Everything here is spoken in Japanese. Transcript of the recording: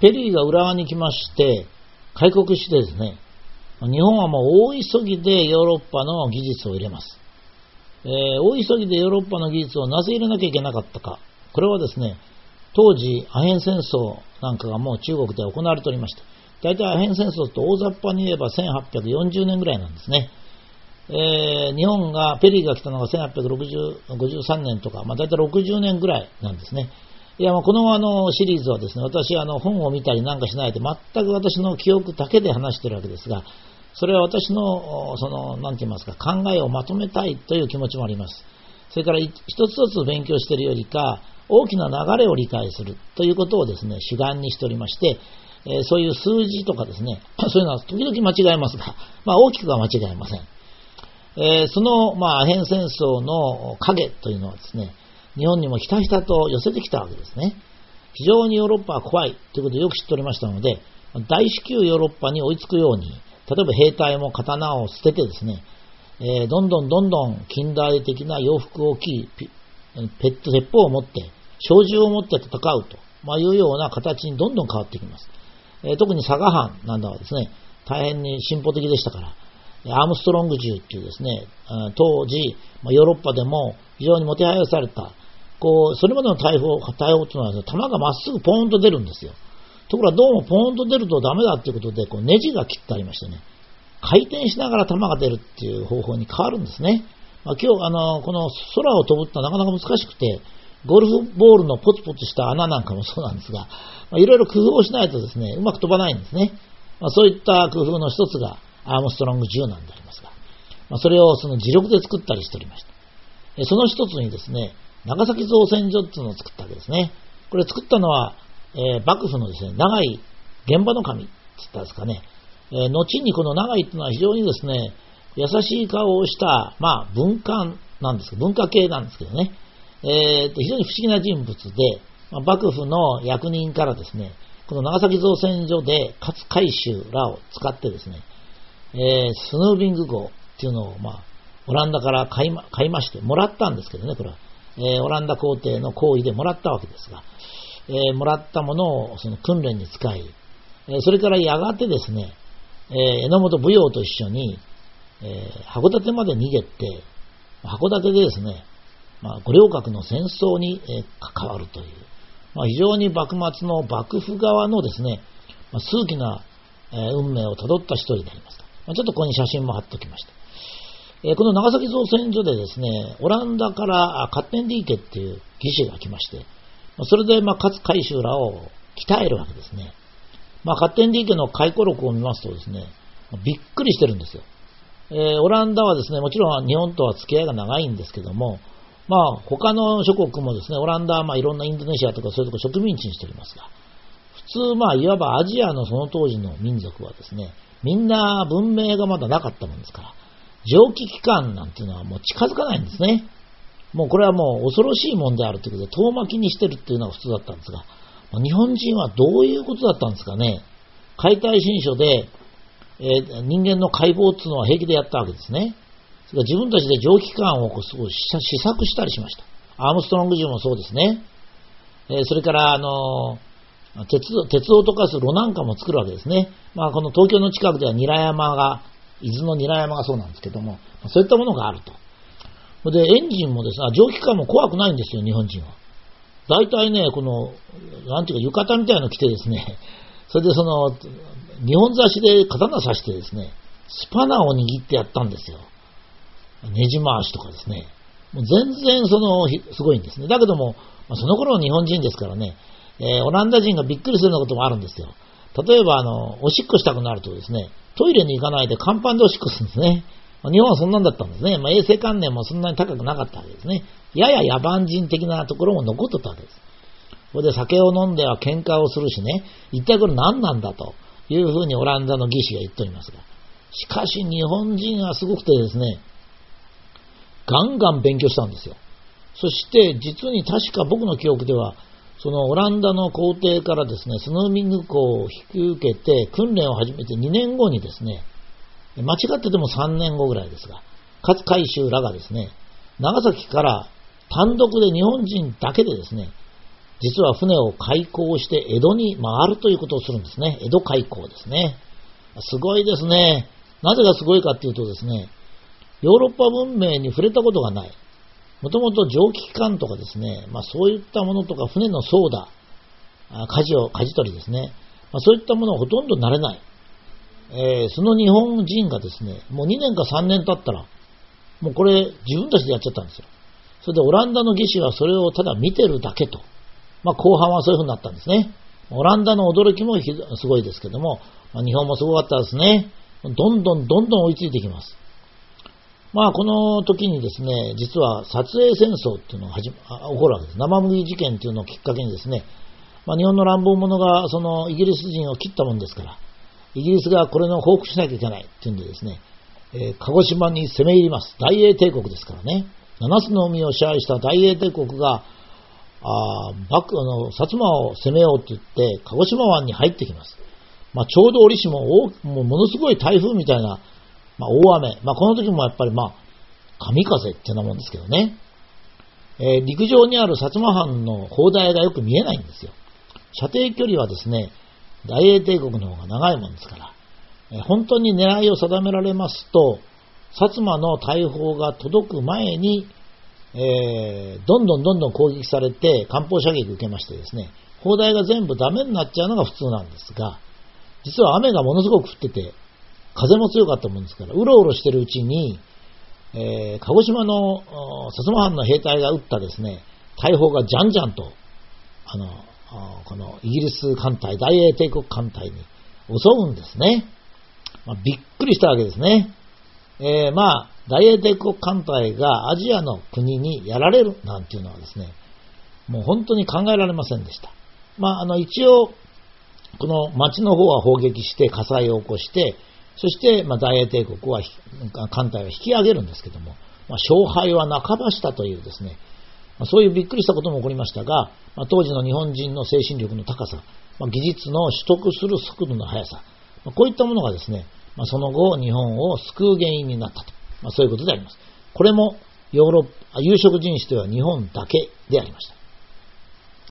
ペリーが浦和に来まして、開国してですね、日本はもう大急ぎでヨーロッパの技術を入れます。えー、大急ぎでヨーロッパの技術をなぜ入れなきゃいけなかったか。これはですね、当時、アヘン戦争なんかがもう中国で行われておりまして、大体アヘン戦争と大雑把に言えば1840年ぐらいなんですね。えー、日本が、ペリーが来たのが1853年とか、まあ、大体60年ぐらいなんですね。いや、このあのシリーズはですね、私、あの、本を見たりなんかしないで、全く私の記憶だけで話してるわけですが、それは私の、その、なんて言いますか、考えをまとめたいという気持ちもあります。それから、一つ一つ勉強しているよりか、大きな流れを理解するということをですね、主眼にしておりまして、え、そういう数字とかですね、そういうのは時々間違えますが、まあ大きくは間違えません。え、その、まあ、アヘン戦争の影というのはですね、日本にもひたひたと寄せてきたわけですね。非常にヨーロッパは怖いということをよく知っておりましたので、大至急ヨーロッパに追いつくように、例えば兵隊も刀を捨ててですね、えー、どんどんどんどん近代的な洋服を着、ペット鉄砲を持って、小銃を持って戦うと、まあ、いうような形にどんどん変わってきます。えー、特に佐賀藩なんだはですね、大変に進歩的でしたから、アームストロング銃っていうですね、当時、ヨーロッパでも非常にもてはやされた、こう、それまでの大砲、大砲っていうのは、弾がまっすぐポーンと出るんですよ。ところがどうもポーンと出るとダメだっていうことで、こうネジが切ってありましてね、回転しながら弾が出るっていう方法に変わるんですね。まあ、今日、あの、この空を飛ぶってのはなかなか難しくて、ゴルフボールのポツポツした穴なんかもそうなんですが、まあ、いろいろ工夫をしないとですね、うまく飛ばないんですね。まあ、そういった工夫の一つがアームストロング10なんでありますが、まあ、それをその自力で作ったりしておりました。その一つにですね、長崎造船所っていうのを作ったわけですね。これ作ったのは、えー、幕府のですね、長い現場の神って言ったんですかね。えー、後にこの長いっていうのは非常にですね、優しい顔をした、まあ、文官なんです、文化系なんですけどね。えー、非常に不思議な人物で、まあ、幕府の役人からですね、この長崎造船所で勝海舟らを使ってですね、えー、スヌービング号っていうのを、まあ、オランダから買いま買いまして、もらったんですけどね、これは。え、オランダ皇帝の行為でもらったわけですが、え、もらったものをその訓練に使い、えそれからやがてですね、え榎本舞踊と一緒に、え函館まで逃げて、函館でですね、まあ、五稜郭の戦争に、え関わるという、まあ、非常に幕末の幕府側のですね、ま、数奇な、え運命をたどった一人であります。ま、ちょっとここに写真も貼っておきました。えこの長崎造船所でですね、オランダからカッテンディーケっていう技師が来まして、それで、まあ、勝海舟らを鍛えるわけですね。まあ、カッテンディーケの回顧録を見ますとですね、びっくりしてるんですよ。えー、オランダはですね、もちろん日本とは付き合いが長いんですけども、まあ、他の諸国もですね、オランダはまあいろんなインドネシアとかそういうとこ植民地にしておりますが、普通、まあ、いわばアジアのその当時の民族はですね、みんな文明がまだなかったもんですから、蒸気機関なんていうのはもう近づかないんですね。もうこれはもう恐ろしいもんであるということで、遠巻きにしてるっていうのが普通だったんですが、日本人はどういうことだったんですかね。解体新書で、えー、人間の解剖っていうのは平気でやったわけですね。それから自分たちで蒸気機関をこう試作したりしました。アームストロング銃もそうですね。えー、それから、あのー、鉄鉄を溶かす炉なんかも作るわけですね。まあ、この東京の近くでは韮山が、伊豆の韮山がそうなんですけども、そういったものがあると。で、エンジンもですね、蒸気機関も怖くないんですよ、日本人は。大体ね、この、なんていうか、浴衣みたいなの着てですね、それでその、日本差しで刀刺してですね、スパナを握ってやったんですよ。ねじ回しとかですね。もう全然その、すごいんですね。だけども、ま、その頃の日本人ですからね、えー、オランダ人がびっくりするようなこともあるんですよ。例えば、あの、おしっこしたくなるとですね、トイレに行かないで甲板でおしっこすんですね。日本はそんなんだったんですね。まあ、衛生観念もそんなに高くなかったわけですね。やや野蛮人的なところも残っとったわけです。それで酒を飲んでは喧嘩をするしね、一体これ何なんだというふうにオランダの義士が言っておりますが。しかし日本人はすごくてですね、ガンガン勉強したんですよ。そして実に確か僕の記憶では、そのオランダの皇帝からですね、スヌーミング校を引き受けて訓練を始めて2年後にですね、間違ってても3年後ぐらいですが、勝海舟らがですね、長崎から単独で日本人だけでですね、実は船を開港して江戸に回るということをするんですね。江戸開港ですね。すごいですね。なぜがすごいかっていうとですね、ヨーロッパ文明に触れたことがない。もともと蒸気機関とかですね、まあそういったものとか船の操舵、舵を、舵取りですね。まあ、そういったものはほとんど慣れない。えー、その日本人がですね、もう2年か3年経ったら、もうこれ自分たちでやっちゃったんですよ。それでオランダの技師はそれをただ見てるだけと。まあ後半はそういう風になったんですね。オランダの驚きもすごいですけども、まあ、日本もすごかったですね。どんどんどんどん追いついてきます。まあこの時にですね、実は撮影戦争っていうのが始ま起こるわけです。生麦事件っていうのをきっかけにですね、まあ、日本の乱暴者がそのイギリス人を切ったもんですから、イギリスがこれの報復しなきゃいけないっていうんでですね、えー、鹿児島に攻め入ります。大英帝国ですからね。七つの海を支配した大英帝国が、あ幕あの薩摩を攻めようって言って、鹿児島湾に入ってきます。まあ、ちょうど折しももうものすごい台風みたいな、まあ、大雨。まあ、この時もやっぱりまあ、神風ってなもんですけどね。えー、陸上にある薩摩藩の砲台がよく見えないんですよ。射程距離はですね、大英帝国の方が長いもんですから、えー、本当に狙いを定められますと、薩摩の大砲が届く前に、えー、どんどんどんどん攻撃されて、艦砲射撃受けましてですね、砲台が全部ダメになっちゃうのが普通なんですが、実は雨がものすごく降ってて、風も強かったもんですから、うろうろしてるうちに、えー、鹿児島の薩摩藩の兵隊が撃ったですね、大砲がじゃんじゃんと、あの、このイギリス艦隊、大英帝国艦隊に襲うんですね。まあ、びっくりしたわけですね。えー、まあ、大英帝国艦隊がアジアの国にやられるなんていうのはですね、もう本当に考えられませんでした。まあ、あの、一応、この町の方は砲撃して火災を起こして、そして、まあ、大英帝国は、艦隊を引き上げるんですけども、まあ、勝敗は半ばしたというですね、まあ、そういうびっくりしたことも起こりましたが、まあ、当時の日本人の精神力の高さ、まあ、技術の取得する速度の速さ、まあ、こういったものがですね、まあ、その後日本を救う原因になったと、まあ、そういうことであります。これもヨーロッパ、有色人種では日本だけでありました。